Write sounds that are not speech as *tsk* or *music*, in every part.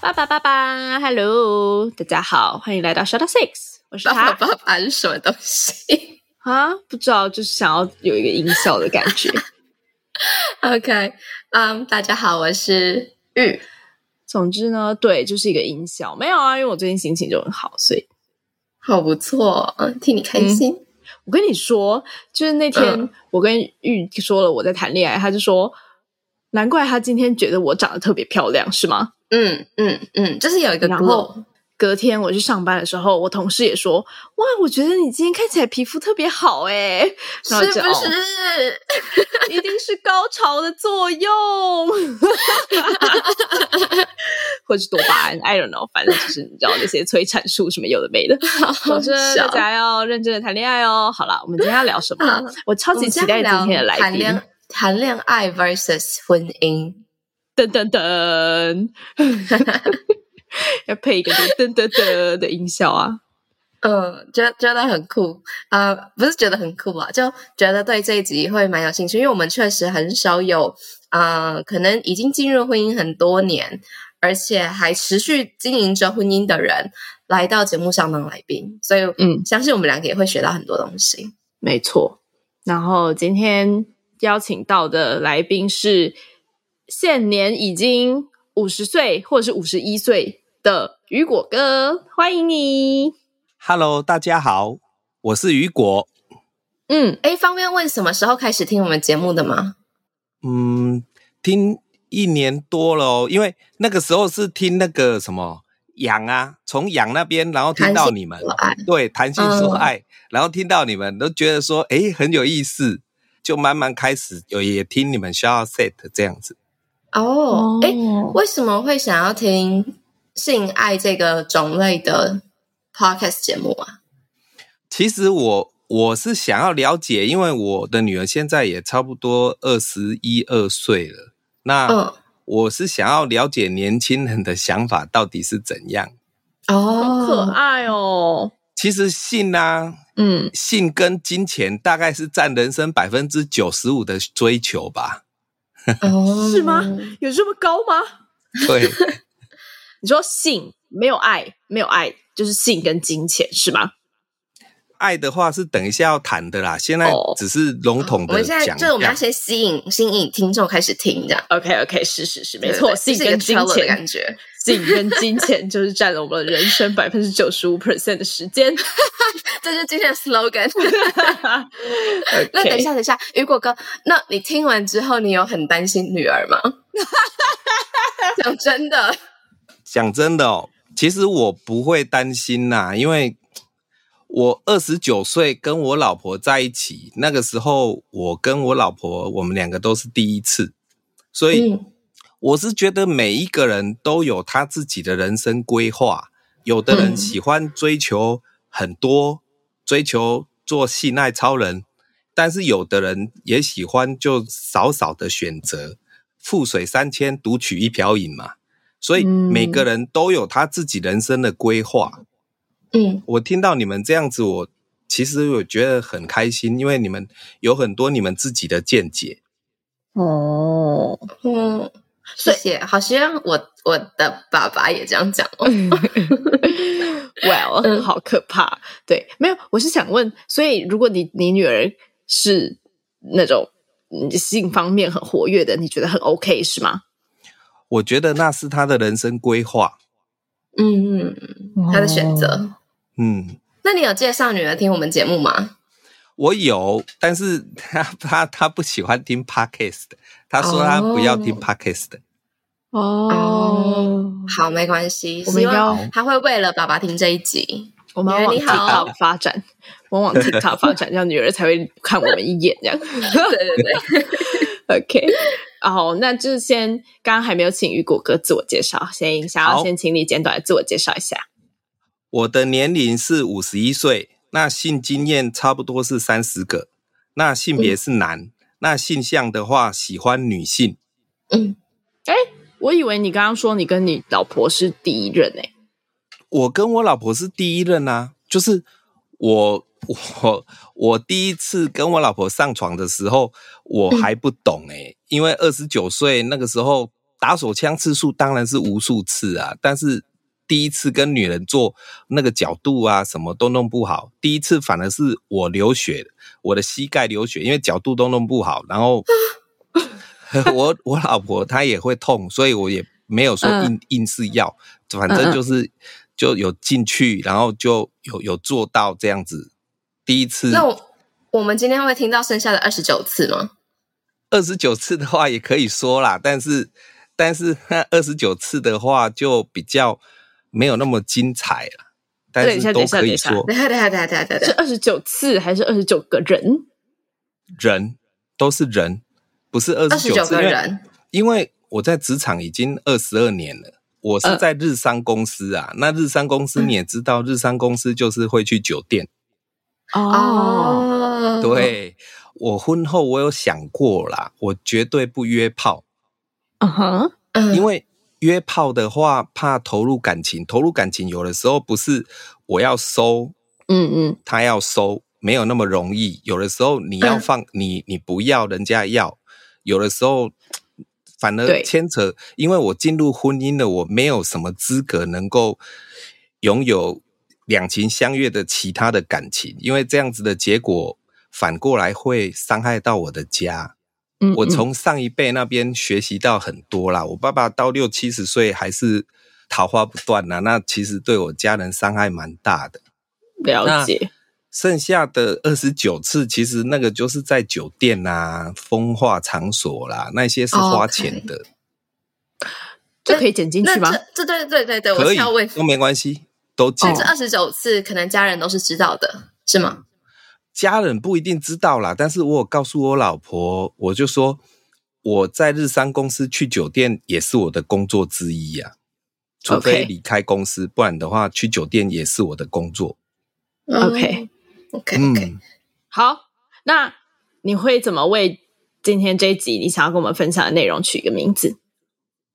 爸爸爸爸，Hello，大家好，欢迎来到 shout out sex。我是他。爸爸爸爸是什么东西啊？不知道，就是想要有一个音效的感觉。*laughs* OK，嗯、um，大家好，我是玉。总之呢，对，就是一个音效。没有啊，因为我最近心情就很好，所以好不错，嗯，替你开心。嗯我跟你说，就是那天我跟玉说了我在谈恋爱，嗯，他就说，难怪他今天觉得我长得特别漂亮，是吗？嗯嗯嗯，就是有一个 glow。隔天我去上班的时候，我同事也说：“哇，我觉得你今天看起来皮肤特别好诶。”是不是？*laughs* 一定是高潮的作用，或者是多巴胺？I don't know，反正就是你知道那些催产素什么有的没的。*laughs* 总之大家要认真的谈恋爱哦。好了，我们今天要聊什么？啊、我超级期待今天的来宾。谈恋爱 versus 婚姻，噔噔噔。*laughs* 要配一个噔噔噔的音效啊！嗯，觉得觉得很酷啊、呃，不是觉得很酷啊，就觉得对这一集会蛮有兴趣，因为我们确实很少有啊、呃，可能已经进入婚姻很多年，而且还持续经营着婚姻的人来到节目上当来宾，所以嗯，相信我们两个也会学到很多东西。没错，然后今天邀请到的来宾是现年已经五十岁或者是五十一岁的雨果哥，欢迎你。Hello，大家好，我是雨果。嗯，哎，方便问什么时候开始听我们节目的吗？嗯，听一年多了哦，因为那个时候是听那个什么杨啊，从杨那边，然后听到你们，对，谈心说爱，嗯，然后听到你们都觉得说，哎，很有意思，就慢慢开始有也听你们 shout set 这样子。哦，哎，为什么会想要听性爱这个种类的 podcast 节目啊？其实我我是想要了解，因为我的女儿现在也差不多二十一二岁了。那我是想要了解年轻人的想法到底是怎样。哦，好可爱哦！其实性啊，嗯，性跟金钱大概是占人生百分之九十五的追求吧。哦，*laughs* 是吗？有这么高吗？对，*laughs* 你说性没有爱，没有爱就是性跟金钱是吗？爱的话是等一下要谈的啦，现在只是笼统的讲。我们现在就我们要先吸引吸引听众开始听这样。OK OK，是是是，没错，性跟金钱感觉，性跟金钱就是占了我们人生百分之九十五 percent 的时间。*laughs* 这是今天的 slogan。okay. *laughs* 那等一下，等一下，雨果哥，那你听完之后，你有很担心女儿吗？*laughs* 讲真的，讲真的哦，其实我不会担心呐，因为。我二十九岁跟我老婆在一起，那个时候我跟我老婆，我们两个都是第一次，所以我是觉得每一个人都有他自己的人生规划。有的人喜欢追求很多，追求做性爱超人，但是有的人也喜欢就少少的选择，覆水三千，独取一瓢饮嘛。所以每个人都有他自己人生的规划。嗯，我听到你们这样子，我其实我觉得很开心，因为你们有很多你们自己的见解。哦，嗯，谢谢，好像我我的爸爸也这样讲哦。*laughs* Well，嗯，好可怕。对，没有，我是想问，所以如果你你女儿是那种性方面很活跃的，你觉得很 OK 是吗？我觉得那是她的人生规划。嗯嗯，她的选择。嗯，那你有介绍女儿听我们节目吗？我有，但是 *laughs* 他他他不喜欢听 podcast，他说他不要听 podcast。哦，哦，好，没关系，我们要他会为了爸爸听这一集。我们往 TikTok 发展，我往 TikTok 发展，这样女儿才会看我们一眼，这样。对对对。*laughs* OK，好，那就先刚刚还没有请雨果哥自我介绍，先想要先请你简短的自我介绍一下。我的年龄是五十一岁，那性经验差不多是三十个，那性别是男，嗯、那性向的话喜欢女性。嗯，哎，我以为你刚刚说你跟你老婆是第一任诶。我跟我老婆是第一任啊，就是我我我第一次跟我老婆上床的时候，我还不懂诶、欸，嗯、因为二十九岁那个时候打手枪次数当然是无数次啊，但是第一次跟女人做那个角度啊，什么都弄不好，第一次反而是我流血，我的膝盖流血，因为角度都弄不好，然后 *laughs* 我 *laughs* 我老婆她也会痛，所以我也没有说硬硬是要，反正就是。就有进去，然后就有有做到这样子。第一次，那我我们今天会听到剩下的二十九次吗？二十九次的话也可以说啦，但是但是那二十九次的话就比较没有那么精彩了。但是都可以说，等下等下等下等下，是二十九次还是二十九个人？人都是人，不是二十九个人。因为我在职场已经二十二年了。我是在日商公司啊，呃、那日商公司你也知道，日商公司就是会去酒店。哦，对，我婚后我有想过啦，我绝对不约炮。嗯哼，因为约炮的话，怕投入感情，投入感情有的时候不是我要收，嗯嗯，他要收，没有那么容易。有的时候你要放，嗯、你你不要，人家要，有的时候。*tsk* 反而牵扯，因为我进入婚姻了，我没有什么资格能够拥有两情相悦的其他的感情，因为这样子的结果反过来会伤害到我的家。嗯，嗯，我从上一辈那边学习到很多啦，我爸爸到六七十岁还是桃花不断呐，那其实对我家人伤害蛮大的。了解。剩下的二十九次，其实那个就是在酒店啊、风化场所啦，那些是花钱的。这可以剪进去吗？这对对对对，可以，我要问都没关系，都剪。这二十九次，可能家人都是知道的，是吗？家人不一定知道啦，但是我有告诉我老婆，我就说我在日商公司去酒店也是我的工作之一呀、啊，除非离开公司.不然的话去酒店也是我的工作。OK。OK OK，、嗯、好，那你会怎么为今天这一集你想要跟我们分享的内容取一个名字？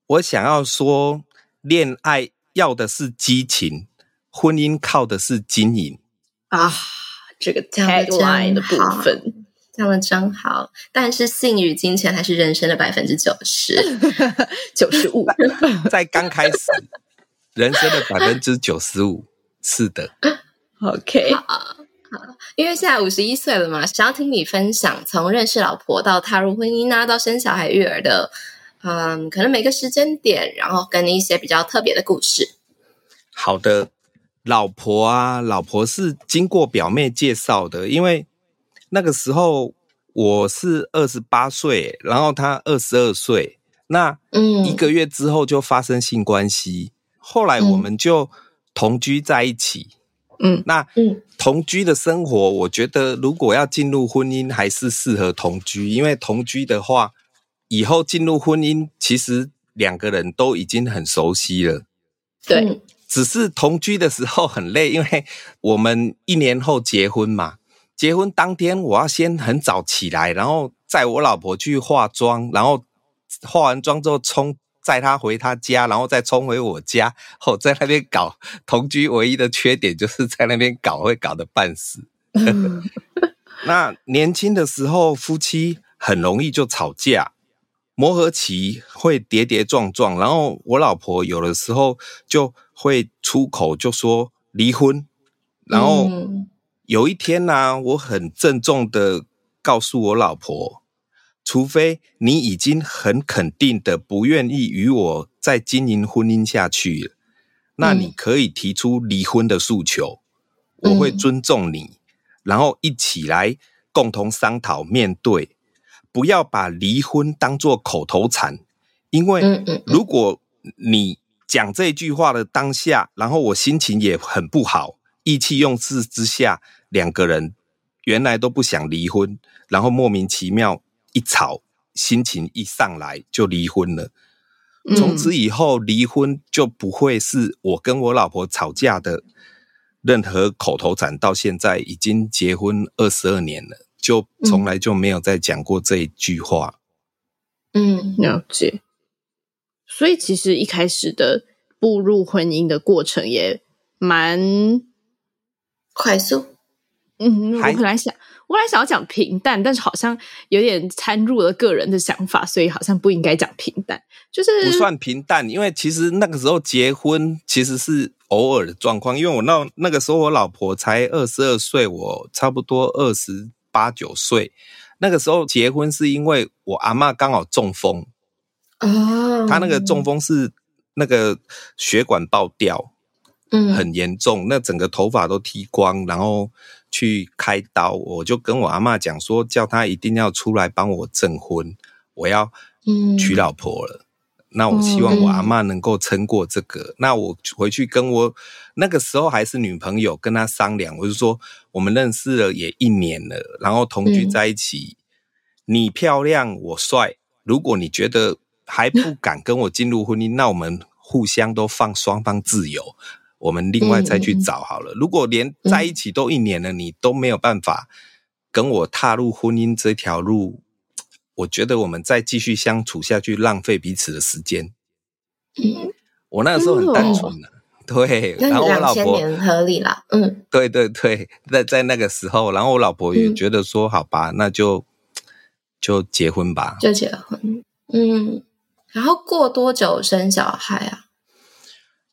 我想要说，恋爱要的是激情，婚姻靠的是经营啊。这个 tagline 的部分讲的真好，但是性与金钱还是人生的百分之九十 *laughs* 九十五，在刚开始 *laughs* 人生的百分之九十五，是的。*laughs* OK 好。因为现在五十一岁了嘛，想要听你分享从认识老婆到踏入婚姻啊，到生小孩育儿的，嗯，可能每个时间点，然后跟你一些比较特别的故事。好的，老婆啊，老婆是经过表妹介绍的，因为那个时候我是二十八岁，然后她二十二岁，那嗯，一个月之后就发生性关系，后来我们就同居在一起。嗯。嗯，那嗯，同居的生活，我觉得如果要进入婚姻，还是适合同居，因为同居的话，以后进入婚姻，其实两个人都已经很熟悉了。对，只是同居的时候很累，因为我们一年后结婚嘛，结婚当天我要先很早起来，然后载我老婆去化妆，然后化完妆之后冲。载她回她家，然后再冲回我家，后在那边搞同居，唯一的缺点就是在那边搞会搞得半死。*laughs* 那年轻的时候，夫妻很容易就吵架，磨合期会跌跌撞撞，然后我老婆有的时候就会出口就说离婚。然后有一天呢、啊，我很郑重的告诉我老婆。除非你已经很肯定的不愿意与我再经营婚姻下去了，那你可以提出离婚的诉求，嗯、我会尊重你，然后一起来共同商讨面对，不要把离婚当做口头禅，因为如果你讲这句话的当下，然后我心情也很不好，意气用事之下，两个人原来都不想离婚，然后莫名其妙。一吵心情一上来就离婚了。从此以后，离婚就不会是我跟我老婆吵架的任何口头禅。到现在已经结婚二十二年了，就从来就没有再讲过这一句话。嗯，了解。所以其实一开始的步入婚姻的过程也蛮快速。嗯，我本来想。我本来想要讲平淡，但是好像有点掺入了个人的想法，所以好像不应该讲平淡。就是不算平淡，因为其实那个时候结婚其实是偶尔的状况。因为我那那个时候我老婆才二十二岁，我差不多二十八九岁。那个时候结婚是因为我阿嬷刚好中风，哦，她那个中风是那个血管爆掉，嗯，很严重，那整个头发都剃光，然后。去开刀，我就跟我阿妈讲说，叫她一定要出来帮我证婚，我要娶老婆了。嗯、那我希望我阿妈能够撑过这个。嗯、那我回去跟我那个时候还是女朋友，跟她商量，我就说我们认识了也一年了，然后同居在一起，嗯、你漂亮我帅，如果你觉得还不 *laughs* 敢跟我进入婚姻，那我们互相都放双方自由。我们另外再去找好了。如果连在一起都一年了，你都没有办法跟我踏入婚姻这条路，我觉得我们再继续相处下去，浪费彼此的时间。嗯我那个时候很单纯的，对。然后我老婆合理了，嗯，对对对，在在那个时候，然后我老婆也觉得说，好吧，那就就结婚吧，就结婚。嗯，然后过多久生小孩啊？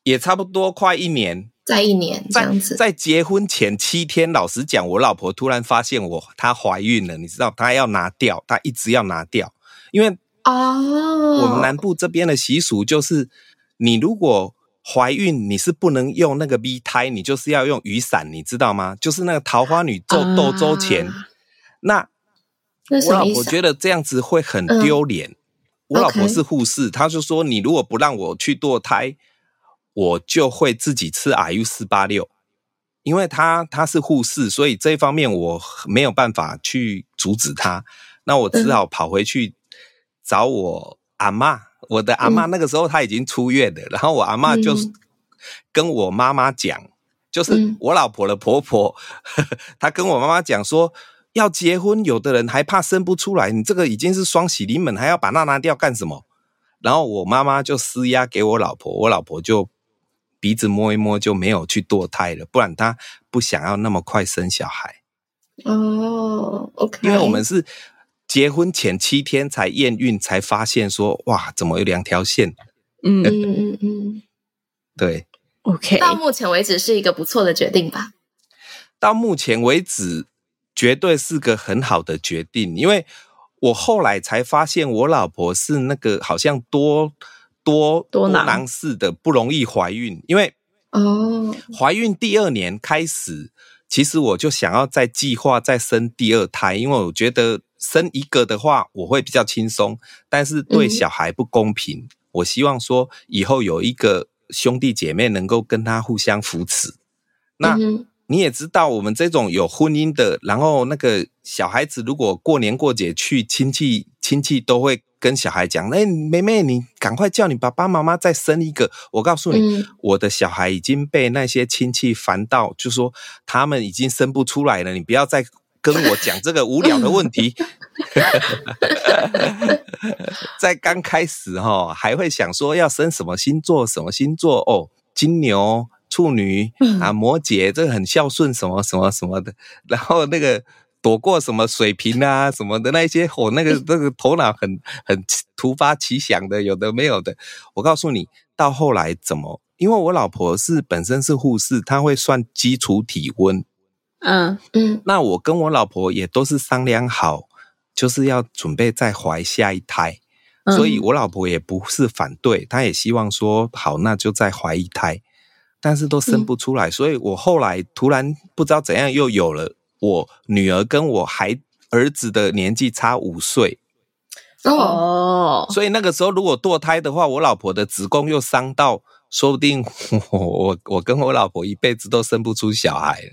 也差不多快一年，在一年这样子，在，在结婚前七天，老实讲，我老婆突然发现我她怀孕了，你知道，她要拿掉，她一直要拿掉，因为哦，我们南部这边的习俗就是，你如果怀孕，你是不能用那个 B 胎，你就是要用雨伞，你知道吗？就是那个桃花女做斗周前，啊、那，那我老婆觉得这样子会很丢脸。嗯、我老婆是护士，她就说，你如果不让我去堕胎。我就会自己吃 IU 四八六，因为他他是护士，所以这一方面我没有办法去阻止他。那我只好跑回去找我阿嬷，我的阿嬷那个时候她已经出院了，然后我阿嬷就跟我妈妈讲，就是我老婆的婆婆，*laughs* 她跟我妈妈讲说，要结婚，有的人还怕生不出来，你这个已经是双喜临门，还要把那拿掉干什么？然后我妈妈就施压给我老婆，我老婆就。鼻子摸一摸就没有去堕胎了，不然他不想要那么快生小孩。哦，OK。因为我们是结婚前七天才验孕，才发现说哇，怎么有两条线？嗯嗯嗯嗯，*laughs* 对，OK。到目前为止是一个不错的决定吧？到目前为止，绝对是个很好的决定，因为我后来才发现，我老婆是那个好像多。多多囊式的不容易怀孕，因为哦，怀孕第二年开始，其实我就想要再计划再生第二胎，因为我觉得生一个的话我会比较轻松，但是对小孩不公平。嗯、我希望说以后有一个兄弟姐妹能够跟他互相扶持。那、嗯、你也知道，我们这种有婚姻的，然后那个小孩子如果过年过节去亲戚，亲戚都会。跟小孩讲，哎，妹妹，你赶快叫你爸爸妈妈再生一个。我告诉你，嗯、我的小孩已经被那些亲戚烦到，就说他们已经生不出来了。你不要再跟我讲这个无聊的问题。*laughs* 在刚开始哈，还会想说要生什么星座，什么星座哦，金牛、处女啊、摩羯，这个很孝顺，什么什么什么的。然后那个。躲过什么水瓶啊 *laughs* 什么的那些，我那个 *laughs* 那个头脑很很突发奇想的，有的没有的。我告诉你，到后来怎么？因为我老婆是本身是护士，她会算基础体温。嗯嗯。那我跟我老婆也都是商量好，就是要准备再怀下一胎，所以我老婆也不是反对，她也希望说好，那就再怀一胎，但是都生不出来，所以我后来突然不知道怎样又有了。我女儿跟我孩儿子的年纪差五岁。哦，所以那个时候如果堕胎的话，我老婆的子宫又伤到，说不定我我我跟我老婆一辈子都生不出小孩。了。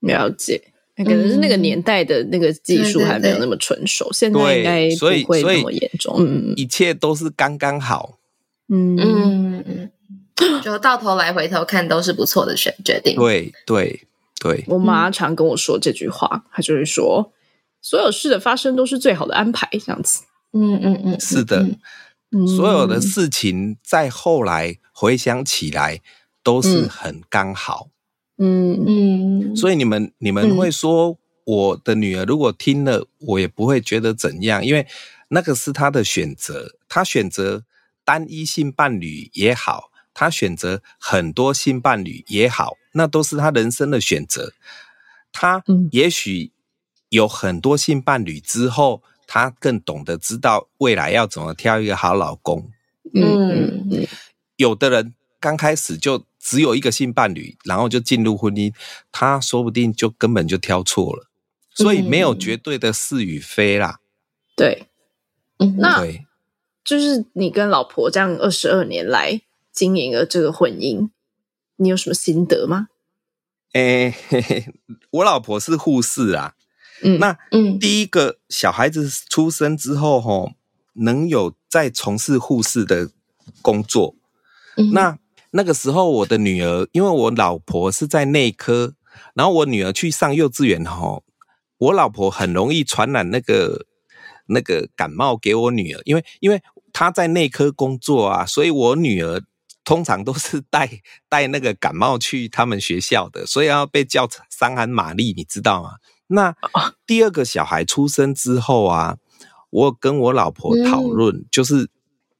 了解，可能是那个年代的那个技术还没有那么成熟，嗯、现在应该不会那么严重。嗯，一切都是刚刚好。嗯。嗯嗯，就到头来回头看都是不错的选决定。对对对，我妈常跟我说这句话，她就会说，所有事的发生都是最好的安排，这样子。嗯嗯嗯，是的，嗯、所有的事情在后来回想起来都是很刚好。嗯嗯，所以你们你们会说，我的女儿如果听了，我也不会觉得怎样，因为那个是她的选择，她选择单一性伴侣也好，她选择很多性伴侣也好，那都是他人生的选择。他也许有很多性伴侣之后，他更懂得知道未来要怎么挑一个好老公。嗯嗯，有的人刚开始就。只有一个性伴侣，然后就进入婚姻，他说不定就根本就挑错了，所以没有绝对的是与非啦。嗯、对，嗯，那对，就是你跟老婆这样二十二年来经营了这个婚姻，你有什么心得吗？诶嘿嘿，我老婆是护士啊，嗯，那嗯，第一个小孩子出生之后，吼，能有在从事护士的工作，嗯，那。那个时候，我的女儿，因为我老婆是在内科，然后我女儿去上幼稚园吼，我老婆很容易传染那个那个感冒给我女儿，因为因为她在内科工作啊，所以我女儿通常都是带带那个感冒去他们学校的，所以要被叫伤寒玛丽，你知道吗？那第二个小孩出生之后啊，我跟我老婆讨论，就是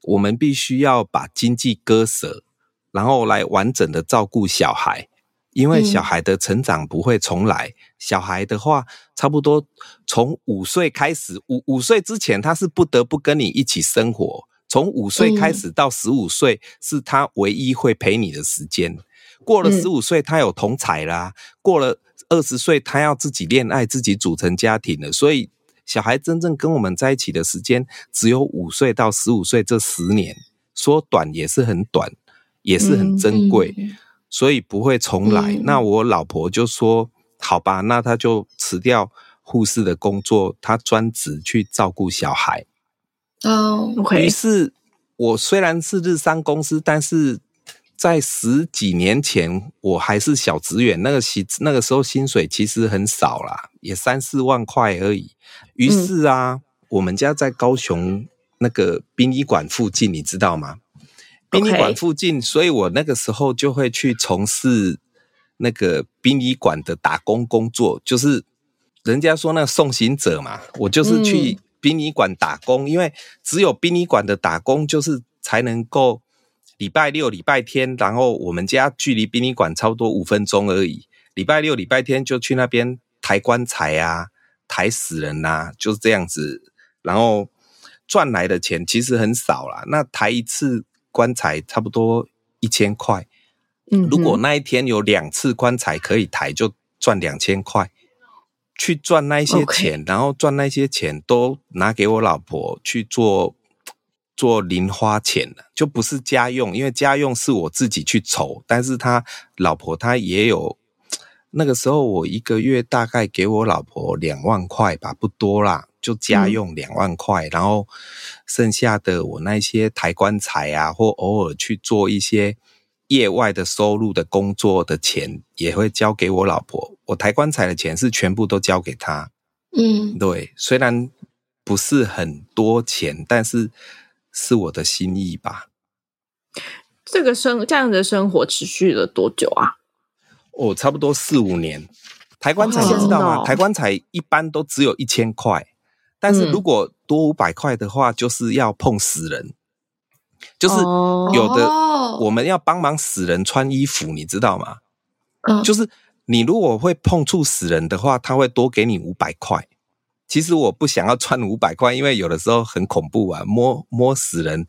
我们必须要把经济割舍。然后来完整的照顾小孩，因为小孩的成长不会重来。嗯、小孩的话，差不多从五岁开始，五五岁之前他是不得不跟你一起生活。从五岁开始到十五岁，是他唯一会陪你的时间。过了十五岁，他有同侪啦；过了二十岁，他要自己恋爱，自己组成家庭了。所以，小孩真正跟我们在一起的时间，只有五岁到十五岁这十年，说短也是很短。也是很珍贵，嗯嗯、所以不会重来。嗯、那我老婆就说：“好吧，那他就辞掉护士的工作，他专职去照顾小孩。”哦，OK。于是，我虽然是日商公司，但是在十几年前我还是小职员，那个薪那个时候薪水其实很少啦，也三四万块而已。于是啊，嗯、我们家在高雄那个殡仪馆附近，你知道吗？殡仪馆附近，所以我那个时候就会去从事那个殡仪馆的打工工作，就是人家说那个送行者嘛，我就是去殡仪馆打工，因为只有殡仪馆的打工，就是才能够礼拜六、礼拜天，然后我们家距离殡仪馆差不多五分钟而已，礼拜六、礼拜天就去那边抬棺材啊，抬死人啊，就是这样子，然后赚来的钱其实很少啦，那抬一次。棺材差不多一千块，嗯，如果那一天有两次棺材可以抬，就赚两千块。去赚那些钱.然后赚那些钱都拿给我老婆去做 *tsk* 做零花钱了，就不是家用，因为家用是我自己去筹，但是他老婆他也有。*tsk* 那个时候我一个月大概给我老婆两万块吧，不多啦。就家用两万块，嗯、然后剩下的我那些抬棺材啊，或偶尔去做一些业外的收入的工作的钱，也会交给我老婆。我抬棺材的钱是全部都交给她。嗯，对，虽然不是很多钱，但是是我的心意吧。这个生这样的生活持续了多久啊？哦，差不多四五年。抬棺材你知道吗？哦、抬棺材一般都只有一千块。但是如果多五百块的话，就是要碰死人，嗯、就是有的我们要帮忙死人穿衣服，你知道吗？嗯，就是你如果会碰触死人的话，他会多给你五百块。其实我不想要穿五百块，因为有的时候很恐怖啊，摸摸死人，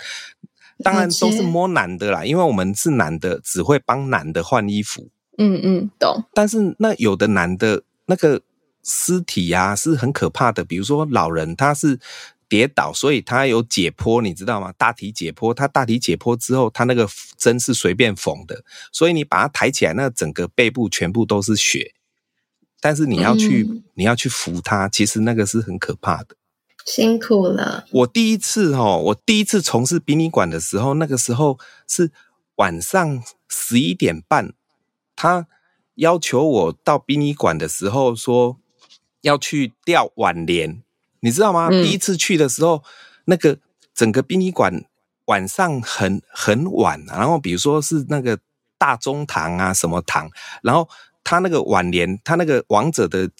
当然都是摸男的啦，因为我们是男的，只会帮男的换衣服。嗯嗯，懂。但是那有的男的那个。尸体呀、啊、是很可怕的，比如说老人他是跌倒，所以他有解剖，你知道吗？大体解剖，他大体解剖之后，他那个针是随便缝的，所以你把它抬起来，那整个背部全部都是血，但是你要去，嗯、你要去扶他，其实那个是很可怕的。辛苦了。我第一次哦，我第一次从事殡仪馆的时候，那个时候是晚上十一点半，他要求我到殡仪馆的时候说要去吊挽联，你知道吗？嗯、第一次去的时候，那个整个殡仪馆晚上很很晚，然后比如说是那个大中堂啊什么堂，然后他那个晚年，他那个王者的。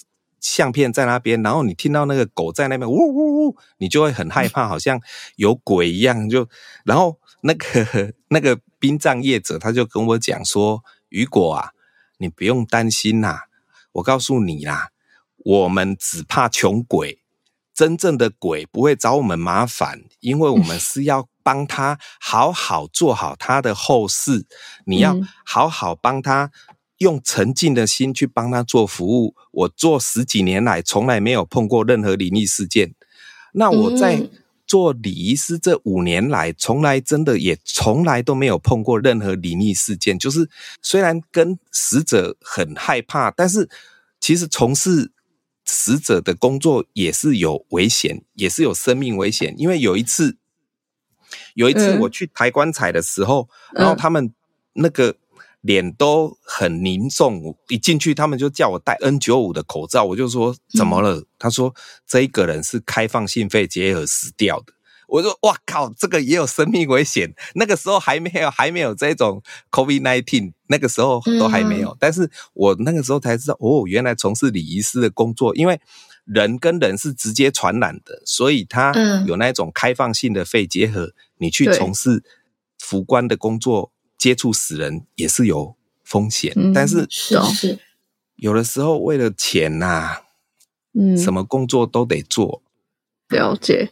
相片在那边，然后你听到那个狗在那边呜呜呜，你就会很害怕，好像有鬼一样。就然后那个 *laughs* 那个殡葬业者他就跟我讲说：“雨果啊，你不用担心啦，我告诉你啦，我们只怕穷鬼，真正的鬼不会找我们麻烦，因为我们 *laughs* 是要帮他好好做好他的后事，你要好好帮他。”用沉静的心去帮他做服务，我做十几年来从来没有碰过任何灵异事件。那我在做礼仪师这五年来，从来真的也从来都没有碰过任何灵异事件。就是虽然跟死者很害怕，但是其实从事死者的工作也是有危险，也是有生命危险。因为有一次，有一次我去抬棺材的时候，然后他们那个。脸都很凝重，一进去他们就叫我戴 N 九五的口罩，我就说怎么了？嗯、他说这一个人是开放性肺结核死掉的。我说哇靠，这个也有生命危险。那个时候还没有还没有这种 COVID-19，那个时候都还没有。嗯、但是我那个时候才知道，哦，原来从事礼仪师的工作，因为人跟人是直接传染的，所以他有那种开放性的肺结核，嗯、你去从事服官的工作。接触死人也是有风险，嗯、但是是是有的时候为了钱呐、啊，嗯，什么工作都得做。了解，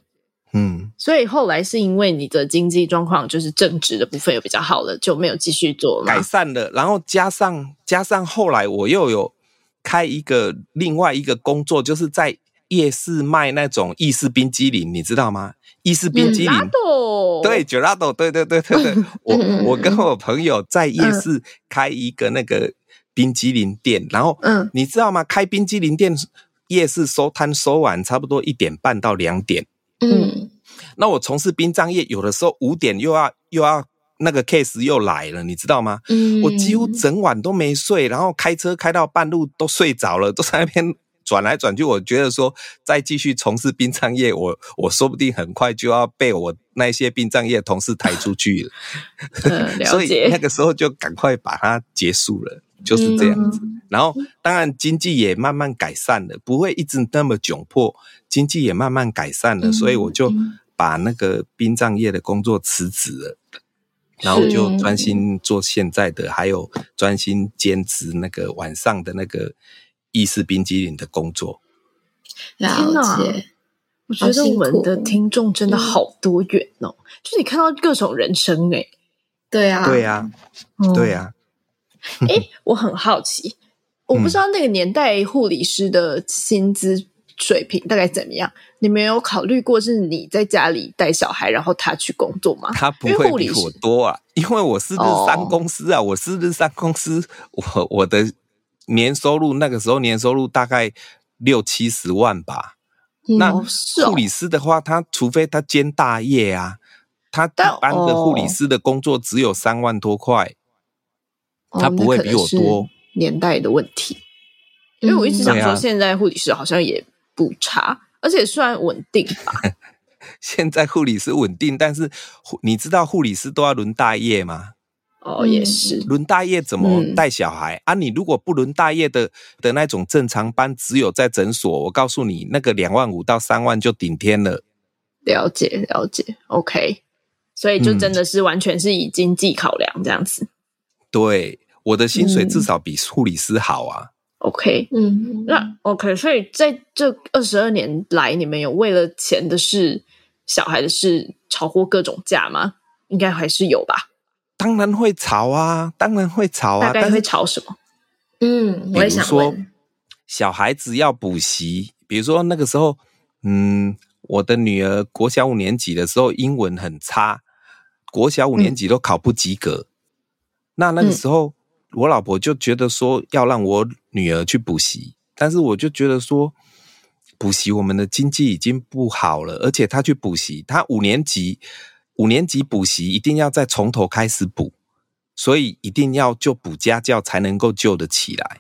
嗯，所以后来是因为你的经济状况，就是正职的部分有比较好了，就没有继续做了，改善了。然后加上加上后来我又有开一个另外一个工作，就是在夜市卖那种意式冰激凌，你知道吗？意式冰激凌，对，Gelato，对对对对对，*laughs* 我我跟我朋友在夜市开一个那个冰激凌店，然后，嗯，你知道吗？开冰激凌店，夜市收摊收完差不多一点半到两点，嗯，那我从事殡葬业，有的时候五点又要又要那个 case 又来了，你知道吗？嗯，我几乎整晚都没睡，然后开车开到半路都睡着了，都在那边。转来转去，我觉得说再继续从事殡葬业，我我说不定很快就要被我那些殡葬业同事抬出去了。嗯、*laughs* *laughs* 所以那个时候就赶快把它结束了，就是这样子。嗯、然后当然经济也慢慢改善了，不会一直那么窘迫，经济也慢慢改善了，所以我就把那个殡葬业的工作辞职了，然后就专心做现在的，还有专心兼职那个晚上的那个。意式冰激凌的工作，了解。我觉得我们的听众真的好多元哦，嗯、就是你看到各种人生诶。对啊，对啊，对啊。诶，我很好奇，我不知道那个年代护理师的薪资水平大概怎么样？嗯、你没有考虑过是你在家里带小孩，然后他去工作吗？他不会比我多啊，因为我是日商公司啊，哦、我是日商公司，我我的。年收入那个时候年收入大概六七十万吧。嗯、那护理师的话，他除非他兼大业啊，他一般的护理师的工作只有三万多块，哦、他不会比我多。年代的问题，因为我一直想说，现在护理师好像也不差，啊、而且算稳定吧。*laughs* 现在护理师稳定，但是你知道护理师都要轮大夜吗？哦，也是轮大夜怎么带小孩、嗯、啊？你如果不轮大夜的的那种正常班，只有在诊所，我告诉你，那个两万五到三万就顶天了。了解了解，OK，所以就真的是完全是以经济考量这样子。嗯、对，我的薪水至少比护理师好啊。嗯、OK，嗯，那 OK，所以在这二十二年来，你们有为了钱的事、小孩的事吵过各种架吗？应该还是有吧。当然会吵啊，当然会吵啊。大概会吵什么？嗯，我也想说。小孩子要补习，比如说那个时候，嗯，我的女儿国小五年级的时候英文很差，国小五年级都考不及格。嗯、那那个时候，我老婆就觉得说要让我女儿去补习，但是我就觉得说，补习我们的经济已经不好了，而且她去补习，她五年级五年级补习一定要再从头开始补，所以一定要就补家教才能够救得起来。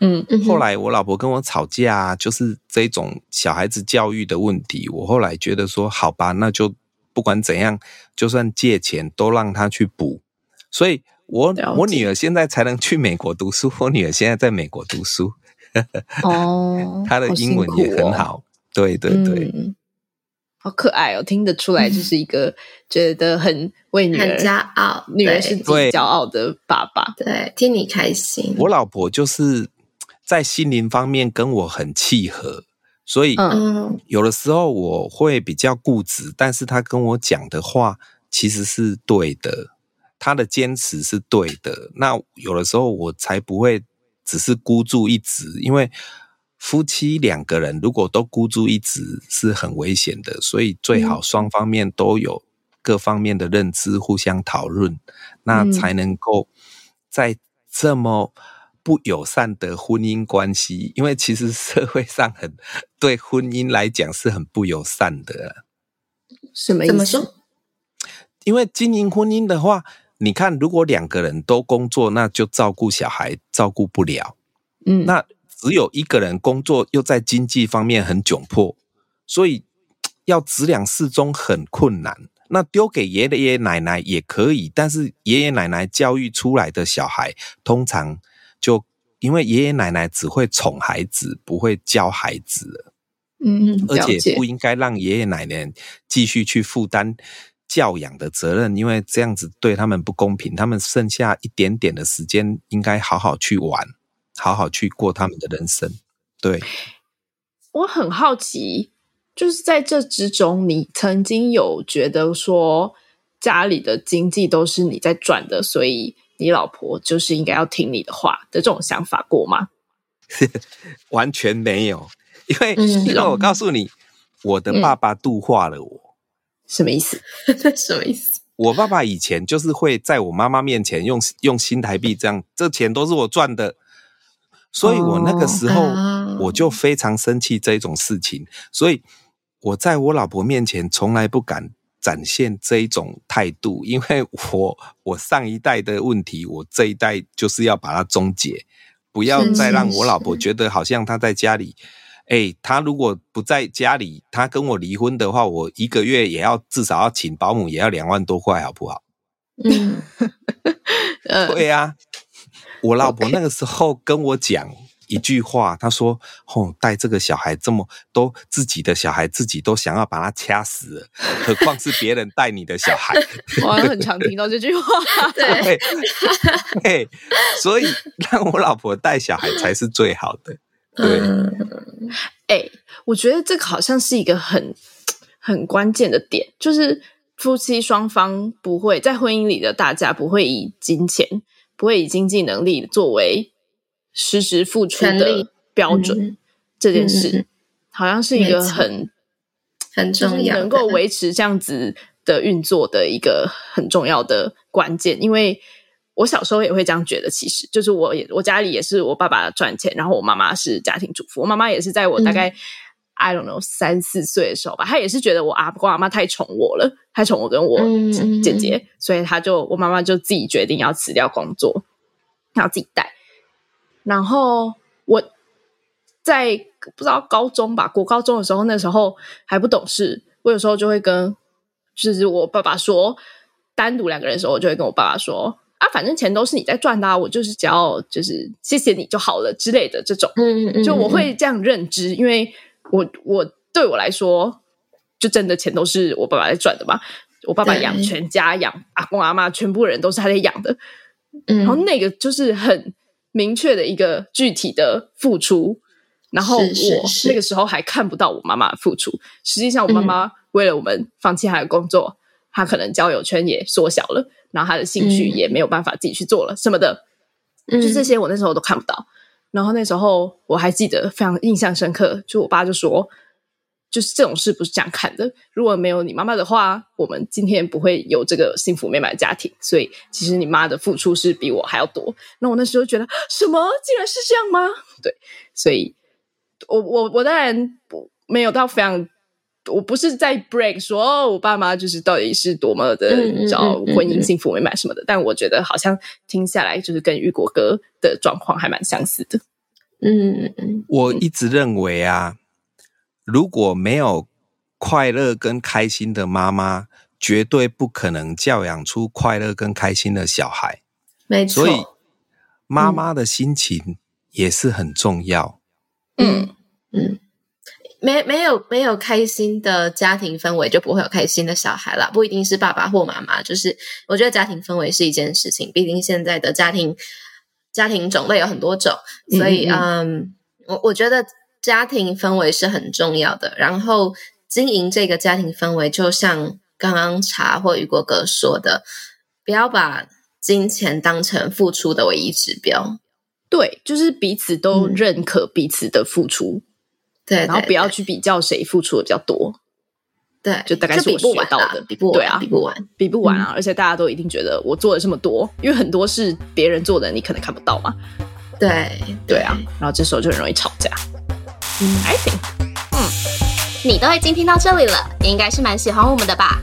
嗯，后来我老婆跟我吵架，就是这种小孩子教育的问题。我后来觉得说，好吧，那就不管怎样，就算借钱都让他去补。所以我，我我女儿现在才能去美国读书。我女儿现在在美国读书。哦，*laughs* 她的英文也很好。哦、对对对、嗯，好可爱哦！听得出来，*laughs* 就是一个觉得很为女儿很骄傲，女儿是自己骄傲的爸爸。对，替你开心。我老婆就是。在心灵方面跟我很契合，所以有的时候我会比较固执，但是她跟我讲的话其实是对的，他的坚持是对的。那有的时候我才不会只是孤注一掷，因为夫妻两个人如果都孤注一掷是很危险的，所以最好双方面都有各方面的认知，互相讨论，那才能够在这么。不友善的婚姻关系，因为其实社会上很对婚姻来讲是很不友善的。什么意思？因为经营婚姻的话，你看，如果两个人都工作，那就照顾小孩照顾不了。嗯，那只有一个人工作，又在经济方面很窘迫，所以要质量适中很困难。那丢给爷爷奶奶也可以，但是爷爷奶奶教育出来的小孩，通常。就因为爷爷奶奶只会宠孩子，不会教孩子了，嗯，而且不应该让爷爷奶奶继续去负担教养的责任，因为这样子对他们不公平。他们剩下一点点的时间，应该好好去玩，好好去过他们的人生。对，我很好奇，就是在这之中，你曾经有觉得说家里的经济都是你在赚的，所以。你老婆就是应该要听你的话的这种想法过吗？*laughs* 完全没有，因为因为我告诉你，我的爸爸度化了我。什么意思？*laughs* 什么意思？我爸爸以前就是会在我妈妈面前用用新台币这样，这钱都是我赚的，所以我那个时候我就非常生气这种事情，所以我在我老婆面前从来不敢。展现这一种态度，因为我我上一代的问题，我这一代就是要把它终结，不要再让我老婆觉得好像她在家里，哎，他如果不在家里，他跟我离婚的话，我一个月也要至少要请保姆，也要两万多块，好不好？嗯，对啊，*laughs* 我老婆那个时候跟我讲。一句话，她说：“哦，带这个小孩这么都自己的小孩，自己都想要把他掐死了，何况是别人带你的小孩？”我很常听到这句话。*laughs* 对，*laughs* 对，所以让我老婆带小孩才是最好的。对，哎、欸，我觉得这个好像是一个很很关键的点，就是夫妻双方不会在婚姻里的大家不会以金钱，不会以经济能力作为。实时付出的标准，嗯、这件事、嗯、好像是一个很很重要，能够维持这样子的运作的一个很重要的关键。因为我小时候也会这样觉得，其实就是我也我家里也是我爸爸赚钱，然后我妈妈是家庭主妇。我妈妈也是在我大概、嗯、I don't know 三四岁的时候吧，她也是觉得我阿公阿妈太宠我了，太宠我跟我姐姐，嗯、所以她就我妈妈就自己决定要辞掉工作，要自己带。然后我在不知道高中吧，国高中的时候，那时候还不懂事，我有时候就会跟就是我爸爸说，单独两个人的时候，我就会跟我爸爸说啊，反正钱都是你在赚的啊，我就是只要就是谢谢你就好了之类的这种，嗯嗯，就我会这样认知，因为我我对我来说，就真的钱都是我爸爸在赚的嘛，我爸爸养全家养阿公阿妈，全部人都是他在养的，嗯，然后那个就是很。明确的一个具体的付出，然后我那个时候还看不到我妈妈的付出。实际上，我妈妈为了我们放弃她的工作，她可能交友圈也缩小了，然后他的兴趣也没有办法自己去做了什么的。就这些，我那时候都看不到。然后那时候我还记得非常印象深刻，就我爸就说，就是这种事不是这样看的。如果没有你妈妈的话，我们今天不会有这个幸福美满的家庭。所以其实你妈的付出是比我还要多。那我那时候觉得什么竟然是这样吗？对，所以我我我当然不没有到非常。我不是在 break 说哦，我爸妈就是到底是多么的找婚姻幸福美满什么的，但我觉得好像听下来就是跟雨果哥的状况还蛮相似的。嗯嗯嗯，我一直认为啊，如果没有快乐跟开心的妈妈，绝对不可能教养出快乐跟开心的小孩。没错，所以妈妈的心情也是很重要。嗯嗯。没没有没有开心的家庭氛围，就不会有开心的小孩啦。不一定是爸爸或妈妈，就是我觉得家庭氛围是一件事情。毕竟现在的家庭家庭种类有很多种，所以嗯，我、嗯、我觉得家庭氛围是很重要的。然后经营这个家庭氛围，就像刚刚茶或雨果哥说的，不要把金钱当成付出的唯一指标。对，就是彼此都认可彼此的付出。嗯对，然后不要去比较谁付出的比较多，对，就大概是我学到的，比不完，对啊，比不完，比不完啊！而且大家都一定觉得我做了这么多，因为很多是别人做的，你可能看不到嘛。对，对啊，然后这时候就很容易吵架。嗯，I think，嗯，你都已经听到这里了，你应该是蛮喜欢我们的吧？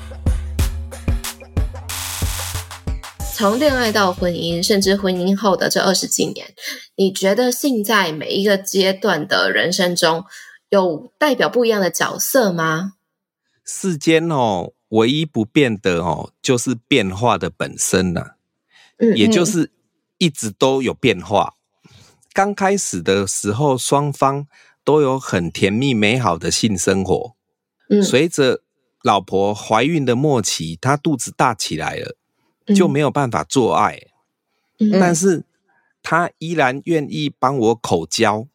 从恋爱到婚姻，甚至婚姻后的这二十几年，你觉得性在每一个阶段的人生中有代表不一样的角色吗？世间哦，唯一不变的哦，就是变化的本身呐、啊，嗯，也就是一直都有变化。刚开始的时候，双方都有很甜蜜美好的性生活，嗯，随着老婆怀孕的末期，她肚子大起来了。就没有办法做爱，嗯、但是他依然愿意帮我口交，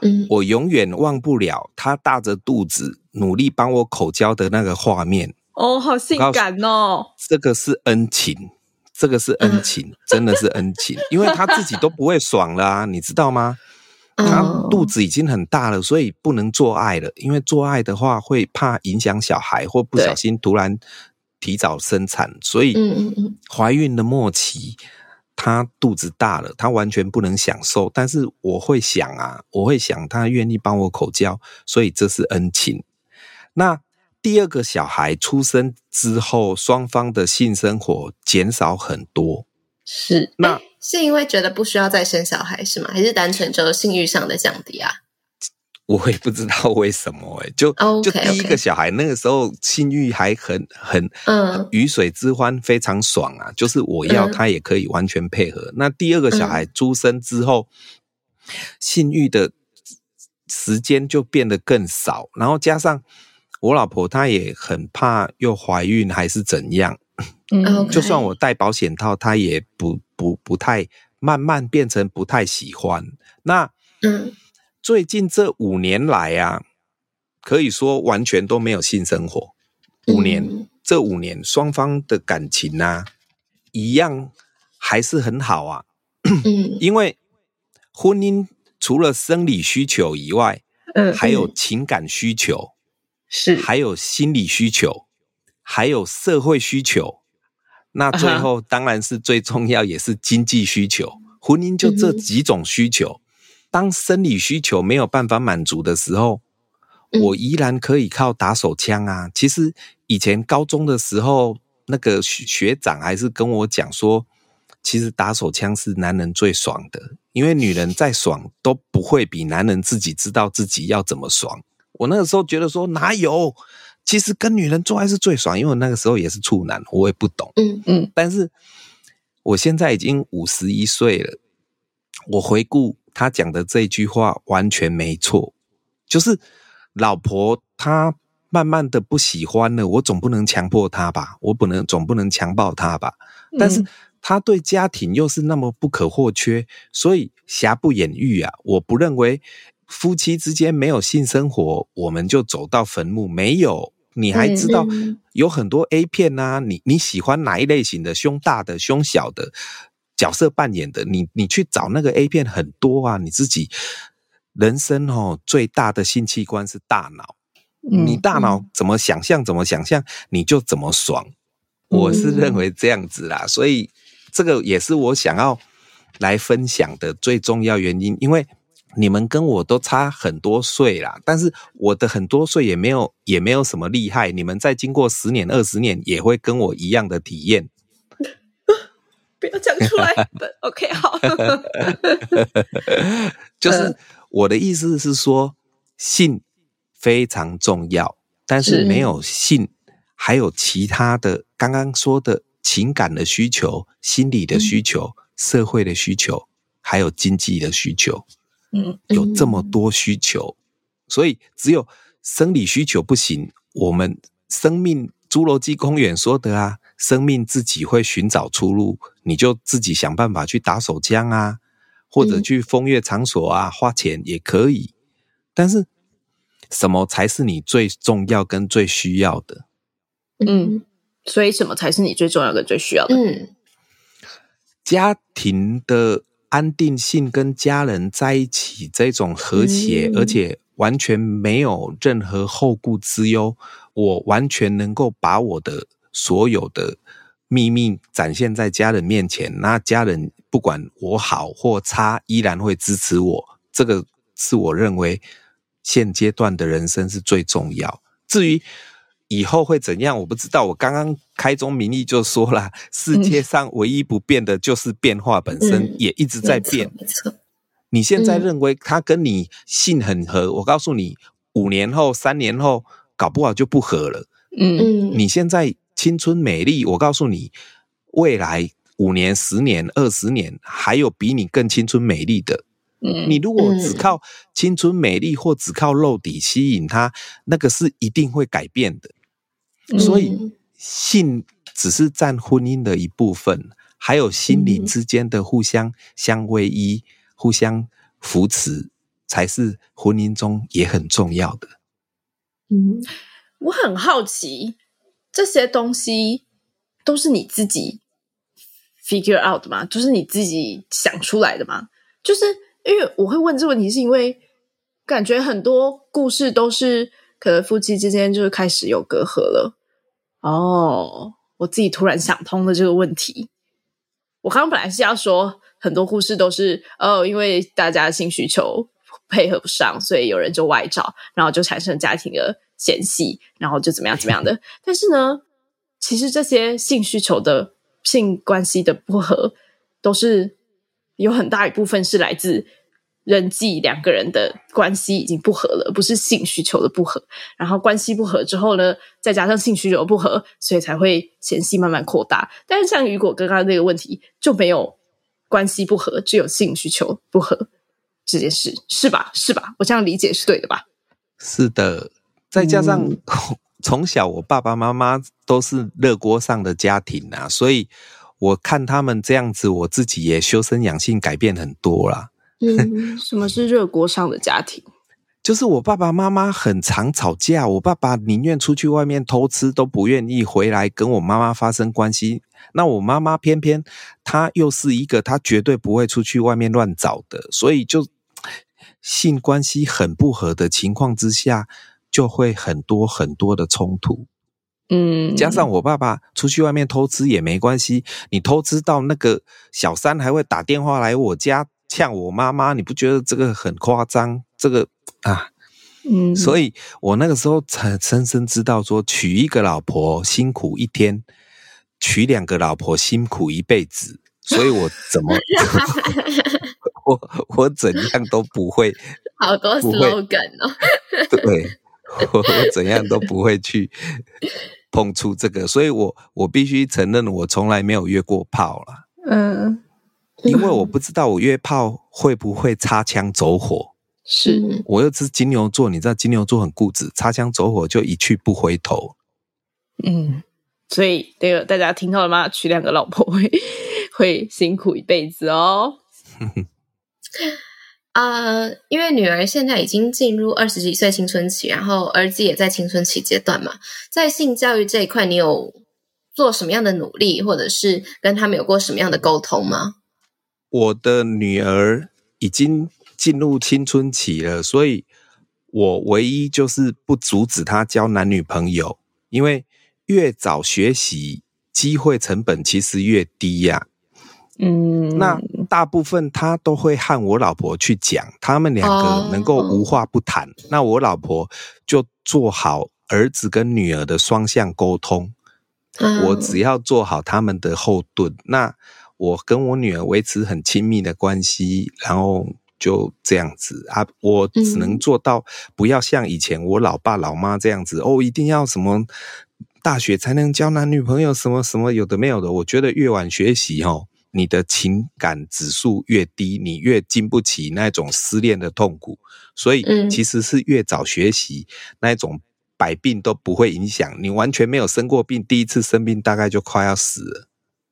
嗯，我永远忘不了他大着肚子努力帮我口交的那个画面。哦，好性感哦！这个是恩情，这个是恩情，真的是恩情，*laughs* 因为他自己都不会爽了啊，你知道吗？他肚子已经很大了，所以不能做爱了，因为做爱的话会怕影响小孩，或不小心突然。提早生产，所以怀孕的末期，她肚子大了，她完全不能享受。但是我会想啊，我会想她愿意帮我口交，所以这是恩情。那第二个小孩出生之后，双方的性生活减少很多，是那是因为觉得不需要再生小孩是吗？还是单纯就是性欲上的降低啊？我也不知道为什么哎、欸，就、oh, okay, 就第一个小孩那个时候性欲还很很嗯鱼水之欢非常爽啊，就是我要他也可以完全配合。嗯、那第二个小孩出生之后，嗯、性欲的时间就变得更少，然后加上我老婆她也很怕又怀孕还是怎样，嗯，就算我戴保险套，她也不不不太慢慢变成不太喜欢。那嗯。最近这五年来啊，可以说完全都没有性生活。五年，嗯、这五年双方的感情啊，一样还是很好啊。嗯、*clears throat* 因为婚姻除了生理需求以外，嗯，还有情感需求，是还有心理需求，还有社会需求。那最后当然是最重要，也是经济需求。婚姻就这几种需求。当生理需求没有办法满足的时候，我依然可以靠打手枪啊。其实以前高中的时候，那个学长还是跟我讲说，其实打手枪是男人最爽的，因为女人再爽都不会比男人自己知道自己要怎么爽。我那个时候觉得说哪有，其实跟女人做爱是最爽，因为我那个时候也是处男，我也不懂。嗯嗯，但是我现在已经五十一岁了，我回顾。他讲的这句话完全没错，就是老婆她慢慢的不喜欢了，我总不能强迫她吧，我不能总不能强暴她吧，但是她对家庭又是那么不可或缺，所以瑕不掩瑜啊！我不认为夫妻之间没有性生活，我们就走到坟墓。没有，你还知道有很多 A 片啊，你你喜欢哪一类型的？胸大的、胸小的，角色扮演的，你你去找那个 A 片很多啊。你自己人生哦，最大的性器官是大脑，你大脑怎么想象，怎么想象，你就怎么爽。我是认为这样子啦，所以这个也是我想要来分享的最重要原因。因为你们跟我都差很多岁啦，但是我的很多岁也没有也没有什么厉害。你们再经过十年、二十年，也会跟我一样的体验。不要讲出来。*laughs* OK，好。*laughs* 就是我的意思是说，性非常重要，但是没有性。还有其他的，刚刚说的情感的需求、心理的需求、嗯、社会的需求，还有经济的需求，嗯，有这么多需求，所以只有生理需求不行。我们生命，侏罗纪公园说的啊，生命自己会寻找出路，你就自己想办法去打手枪啊，或者去风月场所啊，花钱也可以。但是，什么才是你最重要跟最需要的？嗯，所以什么才是你最重要的、最需要的？嗯，家庭的安定性，跟家人在一起这种和谐，嗯、而且完全没有任何后顾之忧。我完全能够把我的所有的秘密展现在家人面前，那家人不管我好或差，依然会支持我。这个是我认为现阶段的人生是最重要。至于，以后会怎样？我不知道。我刚刚开宗明义就说了，世界上唯一不变的就是变化本身，嗯、也一直在变。没错，你现在认为他跟你性很合，嗯、我告诉你，五年后、三年后，搞不好就不合了。嗯，你现在青春美丽，我告诉你，未来五年、十年、二十年，还有比你更青春美丽的。你如果只靠青春美丽或只靠肉体吸引他，那个是一定会改变的。所以，性只是占婚姻的一部分，还有心灵之间的互相相偎依、互相扶持，才是婚姻中也很重要的。嗯，我很好奇，这些东西都是你自己 figure out 的吗？就是你自己想出来的吗？就是因为我会问这个问题，是因为感觉很多故事都是可能夫妻之间就是开始有隔阂了。哦，我自己突然想通了这个问题。我刚刚本来是要说很多故事都是哦，因为大家性需求配合不上，所以有人就外找，然后就产生家庭的嫌隙，然后就怎么样怎么样的。但是呢，其实这些性需求的性关系的不合，都是有很大一部分是来自。人际两个人的关系已经不合了，不是性需求的不合。然后关系不合之后呢，再加上性需求不合，所以才会嫌隙慢慢扩大。但是像雨果刚刚那个问题，就没有关系不合，只有性需求不合这件事，是吧？是吧？我这样理解是对的吧？是的，再加上、嗯、*laughs* 从小我爸爸妈妈都是热锅上的家庭啊，所以我看他们这样子，我自己也修身养性，改变很多啦。嗯，*laughs* 什么是热锅上的家庭？就是我爸爸妈妈很常吵架，我爸爸宁愿出去外面偷吃，都不愿意回来跟我妈妈发生关系。那我妈妈偏偏她又是一个，她绝对不会出去外面乱找的，所以就 *tsk* 性关系很不合的情况之下，就会很多很多的冲突。嗯，加上我爸爸出去外面偷吃也没关系，你偷吃到那个小三还会打电话来我家。呛我妈妈，你不觉得这个很夸张？这个啊，嗯，所以我那个时候才深深知道，说娶一个老婆辛苦一天，娶两个老婆辛苦一辈子。所以我怎么，*laughs* 我我怎样都不会，好多 slogan 哦。对，我 *laughs* 我怎样都不会去碰触这个，所以我我必须承认，我从来没有约过炮了。嗯。因为我不知道我约炮会不会擦枪走火，是我又是金牛座，你知道金牛座很固执，擦枪走火就一去不回头。嗯，所以这个大家听到了吗？娶两个老婆会 *laughs* 会辛苦一辈子哦。*laughs* 啊、呃，因为女儿现在已经进入二十几岁青春期，然后儿子也在青春期阶段嘛，在性教育这一块，你有做什么样的努力，或者是跟他们有过什么样的沟通吗？我的女儿已经进入青春期了，所以我唯一就是不阻止她交男女朋友，因为越早学习，机会成本其实越低呀、啊。嗯，那大部分他都会和我老婆去讲，他们两个能够无话不谈。Oh. 那我老婆就做好儿子跟女儿的双向沟通，oh. 我只要做好他们的后盾。那我跟我女儿维持很亲密的关系，然后就这样子啊，我只能做到不要像以前我老爸老妈这样子哦，一定要什么大学才能交男女朋友，什么什么有的没有的。我觉得越晚学习哦。你的情感指数越低，你越经不起那种失恋的痛苦。所以，其实是越早学习，那种百病都不会影响。你完全没有生过病，第一次生病大概就快要死了。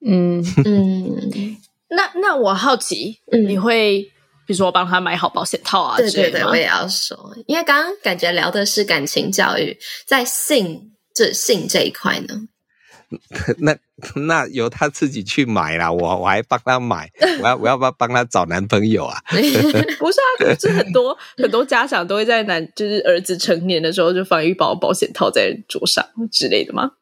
嗯嗯。*laughs* 那那我好奇，你会比如说帮他买好保险套啊？对对对，我也要说，因为刚刚感觉聊的是感情教育，在性这性这一块呢。*laughs* 那那由他自己去买啦，我我还帮他买，*laughs* 我要我要不要帮他找男朋友啊？*laughs* 不是啊，就是很多很多家长都会在男就是儿子成年的时候就放一包保险套在桌上之类的吗？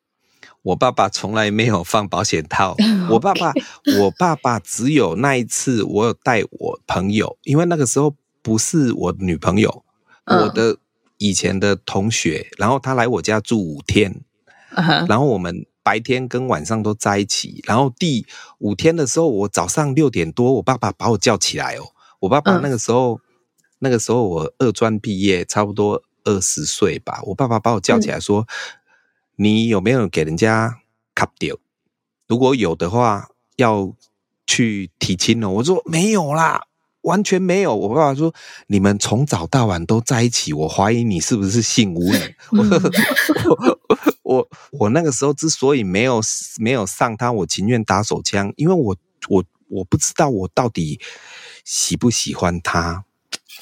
我爸爸从来没有放保险套，我爸爸我爸爸只有那一次我有带我朋友，因为那个时候不是我女朋友，我的以前的同学，然后他来我家住五天，然后我们。白天跟晚上都在一起，然后第五天的时候，我早上六点多，我爸爸把我叫起来哦。我爸爸那个时候，嗯、那个时候我二专毕业，差不多二十岁吧。我爸爸把我叫起来说：“嗯、你有没有给人家卡掉？如果有的话，要去提亲哦。”我说：“没有啦。”完全没有，我爸爸说，你们从早到晚都在一起，我怀疑你是不是性无能。我 *laughs* 我我那个时候之所以没有没有上他，我情愿打手枪，因为我我我不知道我到底喜不喜欢他。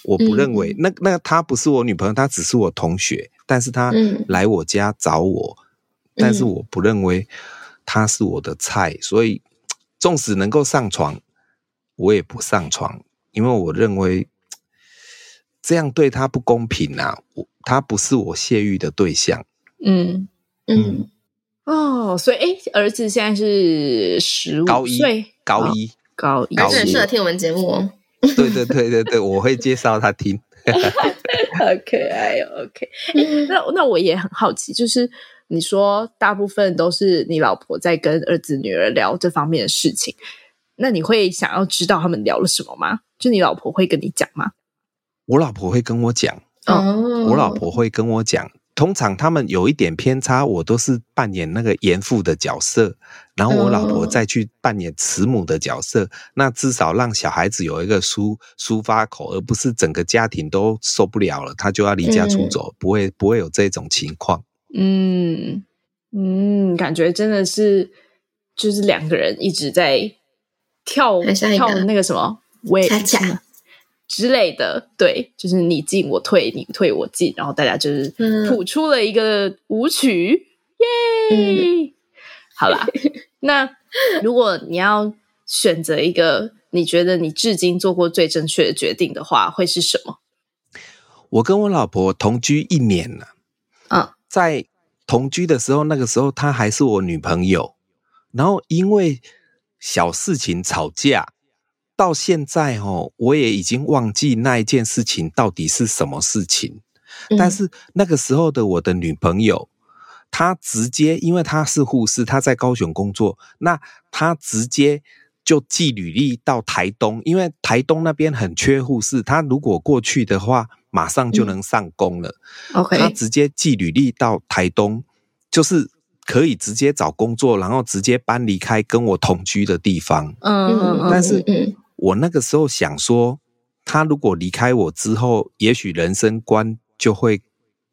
我不认为那那他不是我女朋友，他只是我同学，但是他来我家找我，但是我不认为他是我的菜，所以纵使能够上床，我也不上床。因为我认为这样对他不公平啊！我他不是我泄欲的对象。嗯嗯哦，所以哎，儿子现在是十五岁，高一，高一，高一，很适合听我们节目哦。对对对对对，我会介绍他听。*laughs* 好可爱哦，OK。那那我也很好奇，就是你说大部分都是你老婆在跟儿子女儿聊这方面的事情。那你会想要知道他们聊了什么吗？就你老婆会跟你讲吗？我老婆会跟我讲。哦，我老婆会跟我讲。通常他们有一点偏差，我都是扮演那个严父的角色，然后我老婆再去扮演慈母的角色。那至少让小孩子有一个抒抒发口，而不是整个家庭都受不了了，他就要离家出走，不会不会有这种情况。嗯嗯，感觉真的是就是两个人一直在。跳跳那个什么，喂，之类的，对，就是你进我退，你退我进，然后大家就是谱出了一个舞曲，嗯、耶！好啦，那如果你要选择一个你觉得你至今做过最正确的决定的话，会是什么？我跟我老婆同居一年了，嗯，在同居的时候，那个时候她还是我女朋友，然后因为。小事情吵架，到现在哦，我也已经忘记那一件事情到底是什么事情。嗯、但是那个时候的我的女朋友，她直接，因为她是护士，她在高雄工作，那她直接就寄履历到台东，因为台东那边很缺护士，她如果过去的话，马上就能上工了。嗯、OK，她直接寄履历到台东，就是。可以直接找工作，然后直接搬离开跟我同居的地方。嗯，但是我那个时候想说，他如果离开我之后，也许人生观就会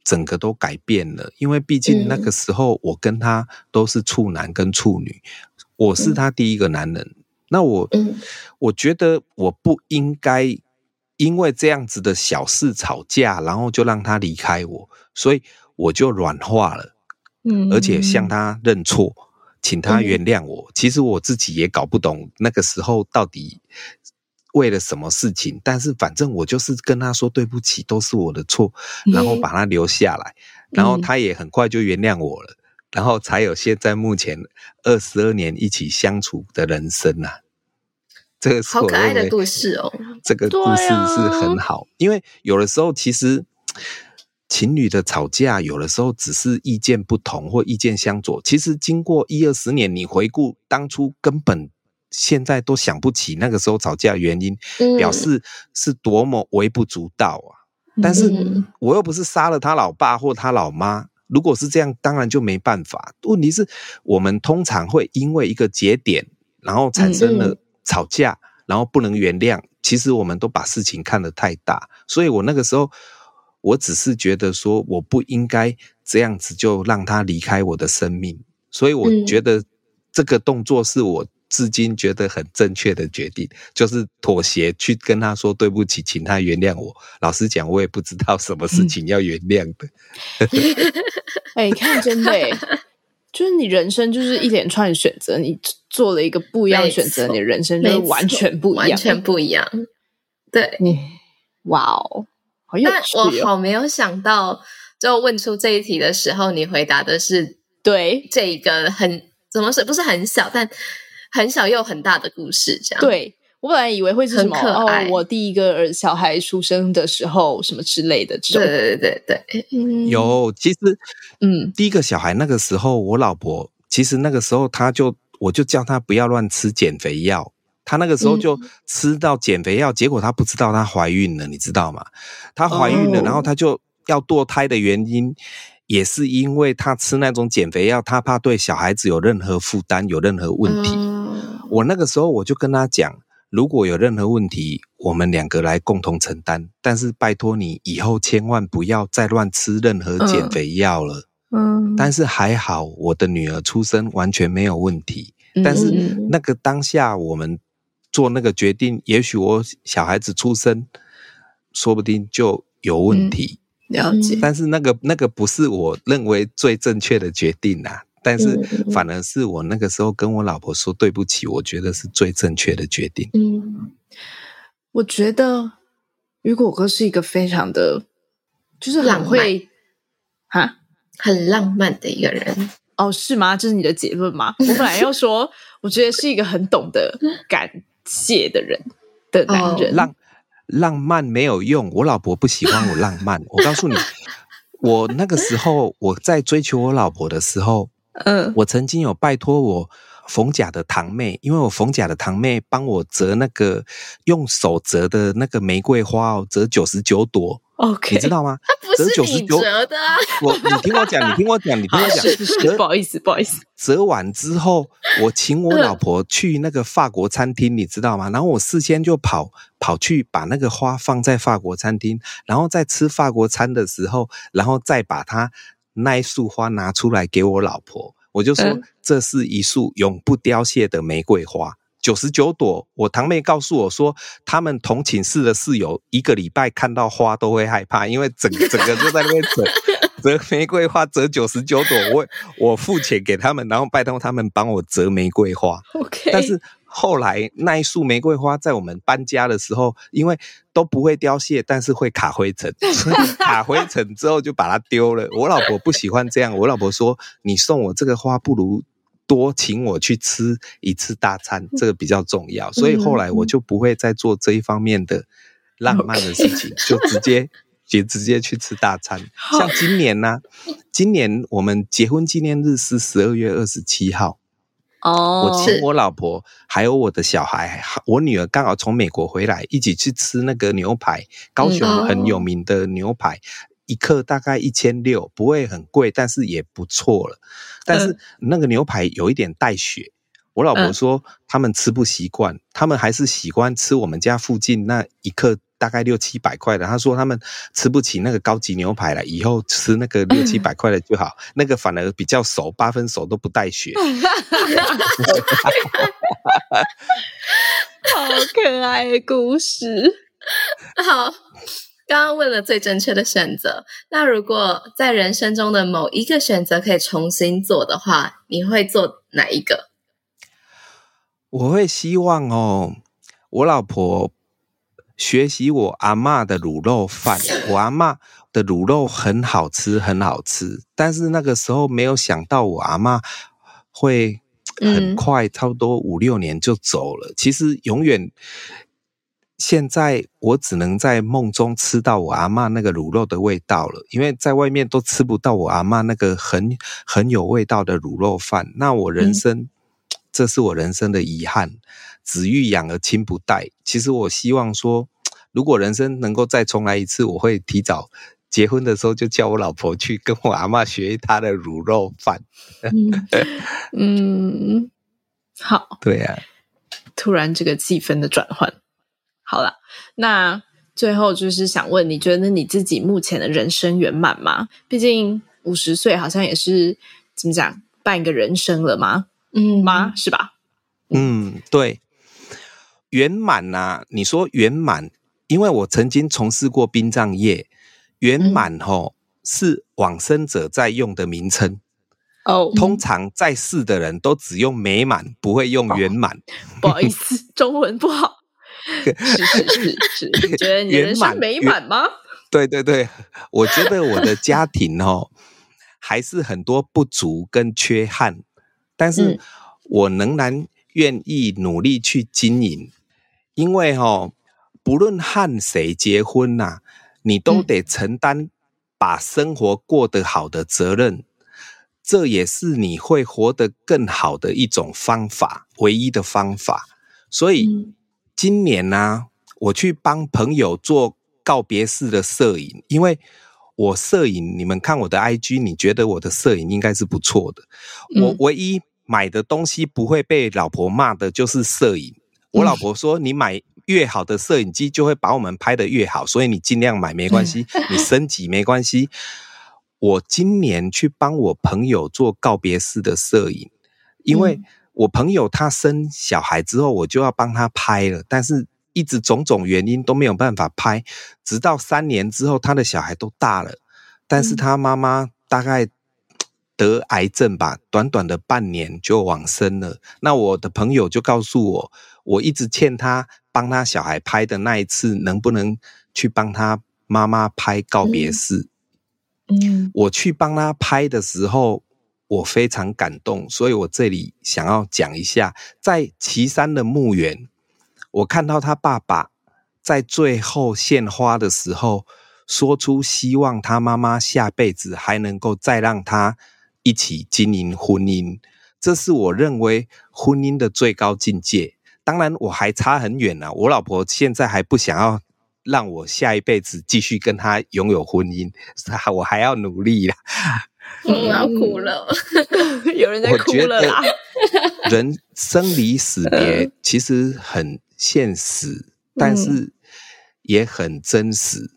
整个都改变了，因为毕竟那个时候我跟他都是处男跟处女，我是他第一个男人。那我，我觉得我不应该因为这样子的小事吵架，然后就让他离开我，所以我就软化了，嗯，而且向他认错，请他原谅我。其实我自己也搞不懂那个时候到底为了什么事情，但是反正我就是跟他说对不起，都是我的错，然后把他留下来，然后他也很快就原谅我了。然后才有现在目前二十二年一起相处的人生呐、啊，这个是好可爱的故事哦。这个故事是很好，因为有的时候其实情侣的吵架，有的时候只是意见不同或意见相左。其实经过一二十年，你回顾当初，根本现在都想不起那个时候吵架原因，表示是多么微不足道啊。但是我又不是杀了他老爸或他老妈。如果是这样，当然就没办法。问题是，我们通常会因为一个节点，然后产生了吵架，然后不能原谅。其实我们都把事情看得太大，所以我那个时候，我只是觉得说，我不应该这样子就让他离开我的生命。所以我觉得这个动作是我。至今觉得很正确的决定，就是妥协，去跟他说对不起，请他原谅我。老实讲，我也不知道什么事情要原谅的。*laughs* 哎、欸，你看，真的，就是你人生就是一连串选择，你做了一个不一样的选择，你的人生就完全不一样，完全不一样。对，你哇哦，好有趣哦！我好没有想到，就问出这一题的时候，你回答的是对这一个很怎么是，不是很小，但。很小又很大的故事，这样。对，我本来以为会是什么哦，我第一个儿小孩出生的时候什么之类的这种。对对对对，嗯，有。其实，嗯，第一个小孩那个时候，我老婆其实那个时候，她就我就叫她不要乱吃减肥药，她那个时候就吃到减肥药，结果她不知道她怀孕了，你知道吗？她怀孕了，然后她就要堕胎的原因。也是因为他吃那种减肥药，他怕对小孩子有任何负担，有任何问题。嗯。我那个时候我就跟他讲，如果有任何问题，我们两个来共同承担。但是拜托你以后千万不要再乱吃任何减肥药了。嗯。但是还好，我的女儿出生完全没有问题。但是那个当下我们做那个决定，也许我小孩子出生，说不定就有问题。嗯了解，但是那个那个不是我认为最正确的决定啊，但是反而是我那个时候跟我老婆说对不起，我觉得是最正确的决定。嗯，我觉得雨果哥是一个非常的，就是很会哈，很浪漫的一个人。哦，是吗？这是你的结论吗？我本来要说，我觉得是一个很懂得感谢的人的男人。浪浪漫没有用，我老婆不喜欢我浪漫。*laughs* 我告诉你，我那个时候我在追求我老婆的时候，嗯，我曾经有拜托我冯甲的堂妹，因为我冯甲的堂妹帮我折那个用手折的那个玫瑰花哦，折九十九朵。OK，你知道吗？它不是你折的啊！我，你听我讲，你听我讲，你听我讲。不好意思，不好意思。折完之后，我请我老婆去那个法国餐厅，你知道吗？然后我事先就跑跑去把那个花放在法国餐厅，然后在吃法国餐的时候，然后再把它那一束花拿出来给我老婆。我就说，这是一束永不凋谢的玫瑰花。九十九朵，我堂妹告诉我说，他们同寝室的室友一个礼拜看到花都会害怕，因为整整个就在那边折 *laughs* 折玫瑰花，折九十九朵，我我付钱给他们，然后拜托他们帮我折玫瑰花。OK，但是后来那一束玫瑰花在我们搬家的时候，因为都不会凋谢，但是会卡灰尘，卡灰尘之后就把它丢了。我老婆不喜欢这样，我老婆说，你送我这个花不如。多请我去吃一次大餐，这个比较重要，所以后来我就不会再做这一方面的浪漫的事情，就直接就直接去吃大餐。*laughs* 像今年呢，今年我们结婚纪念日是十二月二十七号。哦，我请我老婆还有我的小孩，我女儿刚好从美国回来，一起去吃那个牛排，高雄很有名的牛排。一克大概一千六，不会很贵，但是也不错了。但是那个牛排有一点带血，我老婆说他们吃不习惯，他们还是喜欢吃我们家附近那一克大概六七百块的，他说他们吃不起那个高级牛排了，以后吃那个六七百块的就好，那个反而比较熟，八分熟都不带血。*laughs* 好可爱的故事。*laughs* 好，刚刚问了最正确的选择。那如果在人生中的某一个选择可以重新做的话，你会做哪一个？我会希望哦，我老婆学习我阿嬷的卤肉饭。*laughs* 我阿嬷的卤肉很好吃，很好吃。但是那个时候没有想到我阿嬷会很快，嗯、差不多五六年就走了。其实永远，现在我只能在梦中吃到我阿嬷那个卤肉的味道了，因为在外面都吃不到我阿嬷那个很很有味道的卤肉饭。那我人生。嗯这是我人生的遗憾，子欲养而亲不待。其实我希望说，如果人生能够再重来一次，我会提早结婚的时候就叫我老婆去跟我阿嬷学她的卤肉饭。嗯，好，*laughs* 对呀、啊。突然这个气氛的转换，好了，那最后就是想问，你觉得你自己目前的人生圆满吗？毕竟五十岁好像也是怎么讲，半个人生了吗？嗯吗？是吧？嗯，对，圆满呐。你说圆满，因为我曾经从事过殡葬业，圆满吼是往生者在用的名称哦。通常在世的人都只用美满，不会用圆满。哦。*laughs* 不好意思，中文不好。*laughs* 是是是是，*laughs* 你觉得你人生美满吗？*laughs* 对对对，我觉得我的家庭哦，还是很多不足跟缺憾。但是我仍然愿意努力去经营，嗯、因为哦，不论和谁结婚呐、啊，你都得承担把生活过得好的责任，嗯、这也是你会活得更好的一种方法，唯一的方法。所以今年呢、啊，我去帮朋友做告别式的摄影，因为我摄影，你们看我的 IG，你觉得我的摄影应该是不错的，我唯一。买的东西不会被老婆骂的，就是摄影。我老婆说：“你买越好的摄影机，就会把我们拍得越好，所以你尽量买没关系，*laughs* 你升级没关系。”我今年去帮我朋友做告别式的摄影，因为我朋友他生小孩之后，我就要帮他拍了，但是一直种种原因都没有办法拍，直到三年之后，他的小孩都大了，但是他妈妈大概。得癌症吧，短短的半年就往生了。那我的朋友就告诉我，我一直欠他帮他小孩拍的那一次，能不能去帮他妈妈拍告别式？嗯，我去帮他拍的时候，我非常感动，所以我这里想要讲一下，在岐山的墓园，我看到他爸爸在最后献花的时候，说出希望他妈妈下辈子还能够再让他。一起经营婚姻，这是我认为婚姻的最高境界。当然，我还差很远呢、啊。我老婆现在还不想要让我下一辈子继续跟她拥有婚姻，*laughs* 我还要努力啦。*laughs* 我要哭了，*laughs* 有人在哭了啦。人生离死别其实很现实，但是也很真实。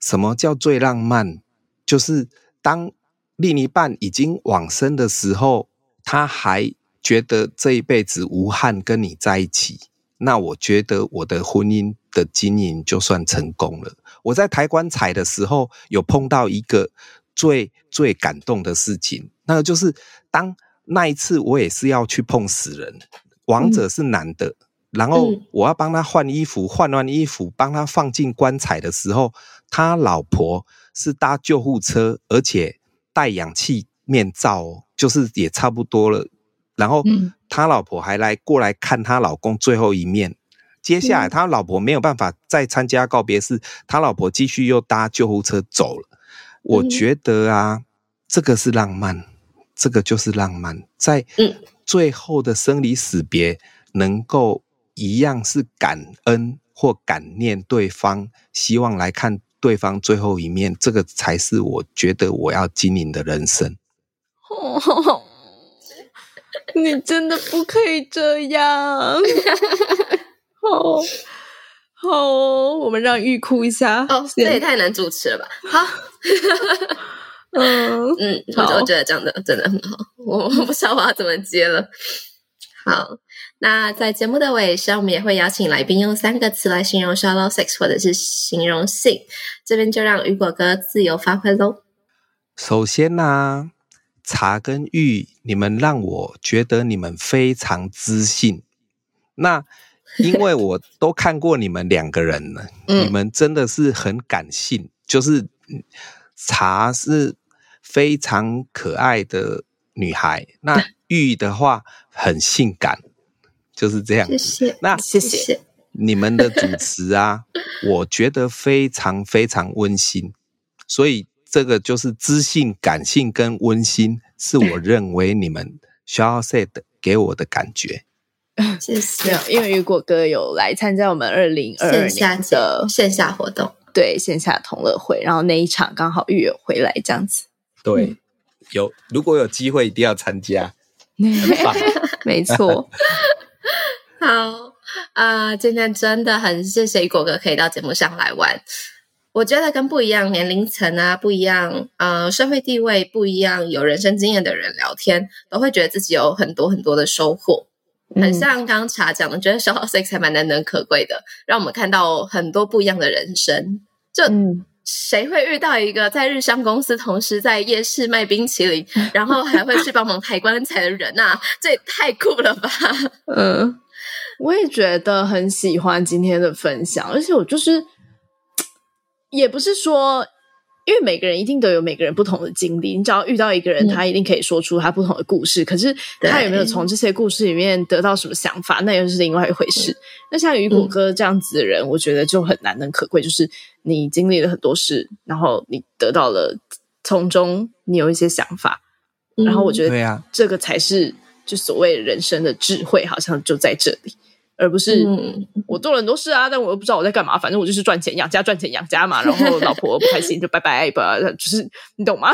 什么叫最浪漫？就是当。另一半已经往生的时候，他还觉得这一辈子无憾跟你在一起，那我觉得我的婚姻的经营就算成功了。我在抬棺材的时候，有碰到一个最最感动的事情，那个就是当那一次我也是要去碰死人，王者是男的，然后我要帮他换衣服，换完衣服帮他放进棺材的时候，他老婆是搭救护车，而且。戴氧气面罩，就是也差不多了。然后他老婆还来过来看他老公最后一面。接下来他老婆没有办法再参加告别式，他老婆继续又搭救护车走了。我觉得啊，这个是浪漫，这个就是浪漫，在最后的生离死别，能够一样是感恩或感念对方，希望来看。对方最后一面，这个才是我觉得我要经营的人生。哦，*laughs* 你真的不可以这样。哦，好哦，我们让玉哭一下。哦，这也太难主持了吧？好，嗯 *laughs* 嗯，我我觉得这样的真的很好，我我不知道我要怎么接了。好，那在节目的尾声，我们也会邀请来宾用三个词来形容 shallow sex 或者是形容性。这边就让雨果哥自由发挥喽。首先呢、啊，茶跟玉，你们让我觉得你们非常知性。那 *laughs* 因为我都看过你们两个人了，嗯、你们真的是很感性。就是茶是非常可爱的女孩，那 *laughs* 玉的话很性感，就是这样。谢谢。那谢谢你们的主持啊，*laughs* 我觉得非常非常温馨。所以这个就是知性、感性跟温馨，是我认为你们 Shallow Sex 给我的感觉。*laughs* 谢谢。因为雨果哥有来参加我们二零二二年的线下活动，对线下同乐会，然后那一场刚好玉有回来，这样子。对，嗯、有如果有机会一定要参加，*laughs* 没错。*laughs* 好啊、呃，今天真的很谢谢雨果哥可以到节目上来玩。我觉得跟不一样年龄层啊，不一样呃社会地位不一样，有人生经验的人聊天，都会觉得自己有很多很多的收获。很像刚刚茶讲的，觉得 shallow sex 还蛮难能可贵的，让我们看到很多不一样的人生。就谁会遇到一个在日商公司，同时在夜市卖冰淇淋，*laughs* 然后还会去帮忙抬棺材的人啊？这也太酷了吧！嗯，我也觉得很喜欢今天的分享，而且我就是，*tsk* 也不是说。因为每个人一定都有每个人不同的经历，你只要遇到一个人，他一定可以说出他不同的故事。嗯、可是他有没有从这些故事里面得到什么想法，那又是另外一回事。嗯、那像雨果哥这样子的人，嗯、我觉得就很难能可贵，就是你经历了很多事，然后你得到了从中你有一些想法，嗯、然后我觉得这个才是就所谓人生的智慧，好像就在这里。而不是我做了很多事啊，但我又不知道我在干嘛。反正我就是赚钱养家，赚钱养家嘛。然后老婆不开心就拜拜，吧，就是你懂吗？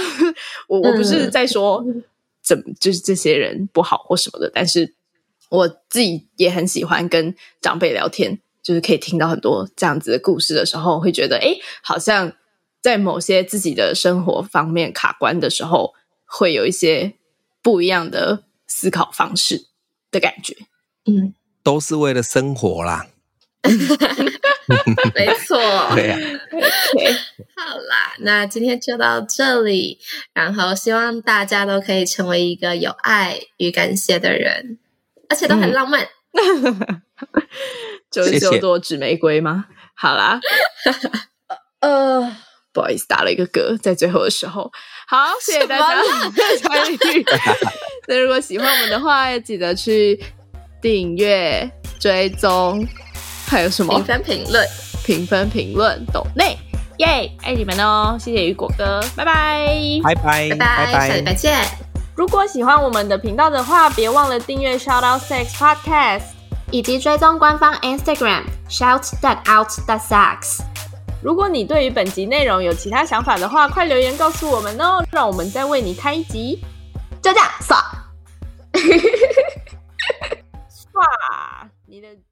我我不是在说怎么就是这些人不好或什么的，但是我自己也很喜欢跟长辈聊天，就是可以听到很多这样子的故事的时候，会觉得哎，好像在某些自己的生活方面卡关的时候，会有一些不一样的思考方式的感觉。嗯。都是为了生活啦，*laughs* 没错。*laughs* 对呀、啊，*laughs* 好啦，那今天就到这里。然后希望大家都可以成为一个有爱与感谢的人，而且都很浪漫。九十九朵纸玫瑰吗？谢谢好啦，呃，不好意思，打了一个嗝，在最后的时候。好，谢谢大家参与。那如果喜欢我们的话，记得去。订阅、追踪，还有什么？评分、评论、评分、评论，抖内耶，爱你们哦！谢谢雨果哥，拜拜，拜拜，拜拜，下礼拜见。如果喜欢我们的频道的话，别忘了订阅 Shout Out Sex Podcast，以及追踪官方 Instagram Shout That Out That Sex。如果你对于本集内容有其他想法的话，快留言告诉我们哦，让我们再为你开一集。就这样，爽。*laughs* 哇，你的。